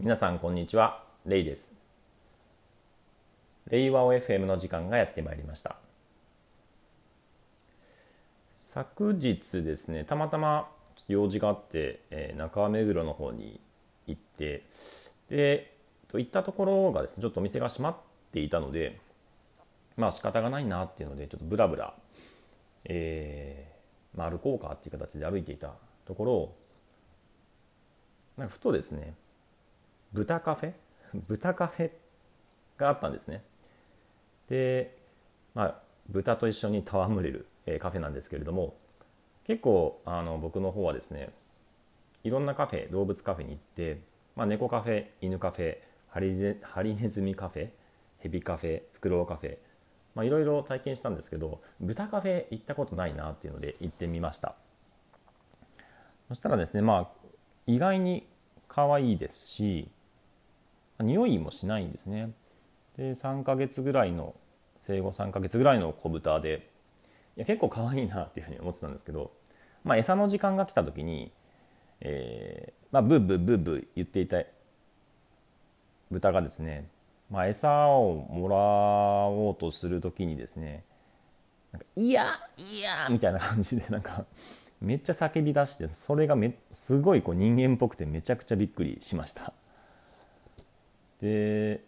皆さんこんにちは。レイです。レイワオ FM の時間がやってまいりました。昨日ですねたまたま用事があって、えー、中目黒の方に行ってでといったところがですねちょっとお店が閉まっていたのでまあ仕方がないなっていうのでちょっとブラブラ、えーまあ、歩こうかっていう形で歩いていたところなんかふとですね豚カフェ？豚カフェがあったんですね。でまあ豚と一緒に戯れる、え、カフェなんですけれども結構あの僕の方はですねいろんなカフェ動物カフェに行って、まあ、猫カフェ犬カフェハリゼハリネズミカフェヘビカフェフクロウカフェまあいろいろ体験したんですけど豚カフェ行ったことないなっていうので行ってみました。そしたらですねまあ意外に可愛いですし匂いもしないんですね。で3ヶ月ぐらいの生後3ヶ月ぐらいの子豚でいや結構可愛いなっていうふうに思ってたんですけど、まあ、餌の時間が来た時に、えーまあ、ブーブーブーブー言っていた豚がですね、まあ、餌をもらおうとする時にですねなんかいやいやみたいな感じでなんかめっちゃ叫び出してそれがめすごいこう人間っぽくてめちゃくちゃびっくりしました。で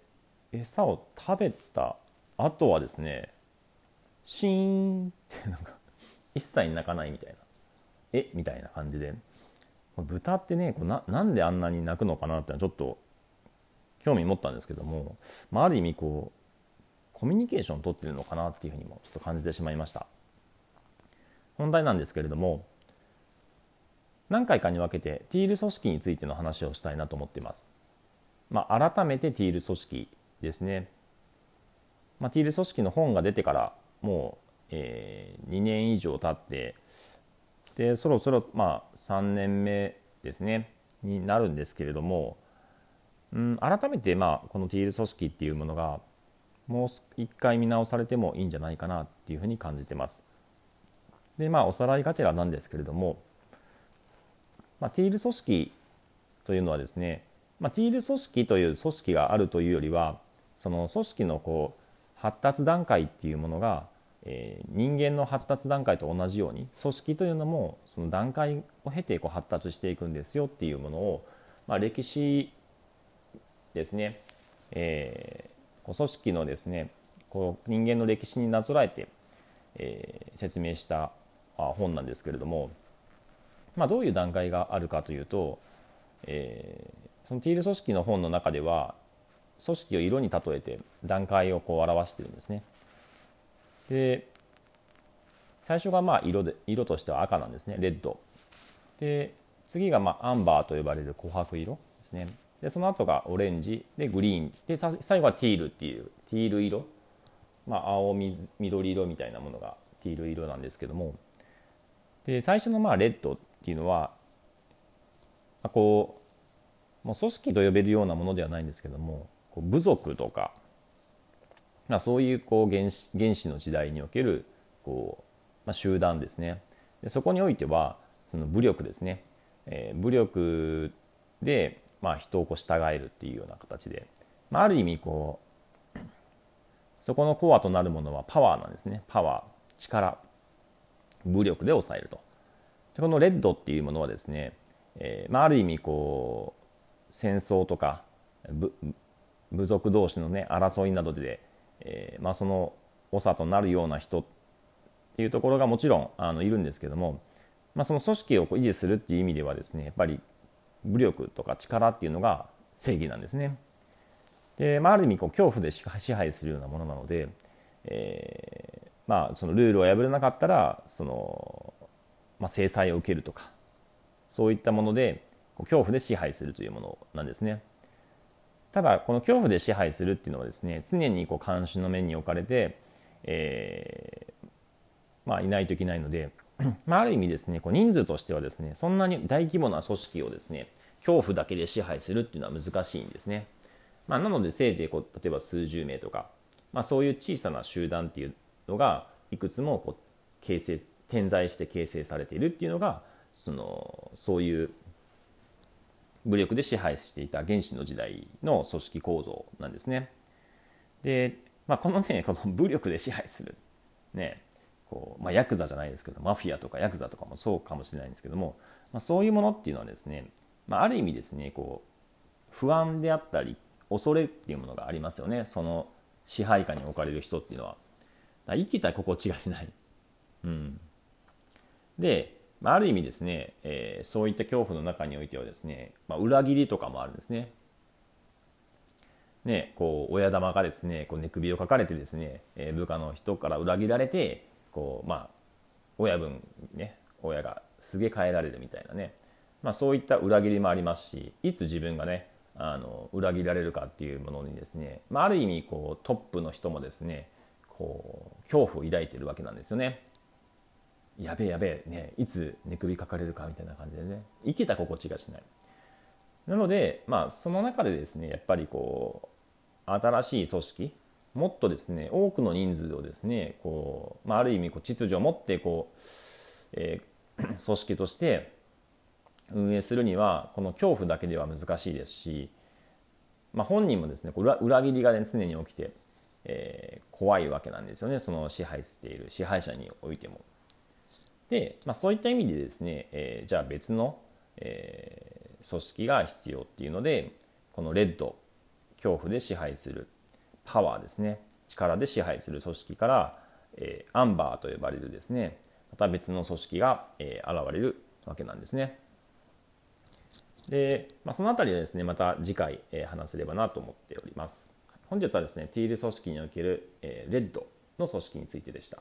餌を食べた後はですねシーンってなんか 一切泣かないみたいな。え？みたいな感じで。豚ってねこうななんであんなに鳴くのかなってのはちょっと興味持ったんですけども、まあ、ある意味こうコミュニケーションをとってるのかなっていうふうにもちょっと感じてしまいました。本題なんですけれども何回かに分けてティール組織についての話をしたいなと思っています。まあ、改めてティール組織ですね。まあ、ティール組織の本が出てからもう、えー、2年以上経ってでそろそろまあ3年目ですねになるんですけれども、うん、改めてまあこのティール組織っていうものがもう一回見直されてもいいんじゃないかなっていうふうに感じてます。でまあおさらいがてらなんですけれどもまあ、ティール組織というのはですね、まあ、ティール組織という組織があるというよりはその組織のこう発達段階っていうものが、えー、人間の発達段階と同じように組織というのもその段階を経てこう発達していくんですよっていうものを、まあ、歴史ですね、えー、こう組織のですねこう人間の歴史になぞらえて、えー、説明した本なんですけれども。まあ、どういう段階があるかというと、えー、そのティール組織の本の中では組織を色に例えて段階をこう表してるんですね。で最初がまあ色で色としては赤なんですねレッド。で次がまあアンバーと呼ばれる琥珀色ですね。でその後がオレンジでグリーンで最後はティールっていうティール色、まあ、青緑色みたいなものがティール色なんですけどもで最初のまあレッドっていうのは、まあ、こうもう組織と呼べるようなものではないんですけどもこう部族とか、まあ、そういうこう原始原始の時代におけるこう、まあ、集団ですね。でそこにおいてはその武力ですね、えー、武力で、まあ、人をこう従えるっていうような形で、まあ、ある意味こうそこのコアとなるものはパワーなんですね。パワー力武力で抑えると。でこのレッドっていうものはですね、えーまあ、ある意味こう戦争とか部族同士のね争いなどで、えーまあ、その長となるような人っていうところがもちろんあのいるんですけども、まあ、その組織を維持するっていう意味ではですねやっぱり武力とか力っていうのが正義なんですね。で、まあ、ある意味こう恐怖で支配するようなものなので、えーまあ、そのルールを破れなかったらそのまあ、制裁を受けるとかそういったもので恐怖で支配するというものなんですね。ただこの恐怖で支配するっていうのはですね常にこう監視の面に置かれて、えー、まあ、いないといけないので、まあ、ある意味ですねこう人数としてはですねそんなに大規模な組織をですね恐怖だけで支配するっていうのは難しいんですね、まあ、なのでせいぜいこう例えば数十名とか、まあ、そういう小さな集団っていうのがいくつもこう形成点在して形成されているっていうのがそのそういう武力で支配していた原始の時代の組織構造なんですね。で、まあ、このね この武力で支配する、ねこうまあ、ヤクザじゃないですけどマフィアとかヤクザとかもそうかもしれないんですけども、まあ、そういうものっていうのはですね、まあ、ある意味ですねこう不安であったり恐れっていうものがありますよね。その支配下に置かれる人っていうのは。生きた心地がしない、うん、でまある意味ですね、えー、そういった恐怖の中においてはですね、まあ、裏切りとかもあるんですねね、こう親玉がですねこう寝首をかかれてですね、えー、部下の人から裏切られてこう、まあ、親分ね親がすげ替えられるみたいなね、まあ、そういった裏切りもありますしいつ自分がねあの裏切られるかっていうものにですね、まあ、ある意味こうトップの人もですねこう恐怖を抱いてるわけなんですよね。やべえやべえ、ね、いつ寝首かかれるかみたいな感じでね生きた心地がしない。なので、まあ、その中でですねやっぱりこう新しい組織もっとですね多くの人数をですねこう、まあ、ある意味こう秩序を持ってこう、えー、組織として運営するにはこの恐怖だけでは難しいですし、まあ、本人もですね裏裏切りが、ね、常に起きて、えー、怖いわけなんですよねその支配している支配者においても。で、まあ、そういった意味でですね、えー、じゃあ別の、えー、組織が必要っていうのでこのレッド恐怖で支配するパワーですね力で支配する組織から、えー、アンバーと呼ばれるですねまた別の組織が、えー、現れるわけなんですね。で、まあ、そのあたりはですねまた次回、えー、話せればなと思っております。本日はですねティール組織における、えー、レッドの組織についてでした。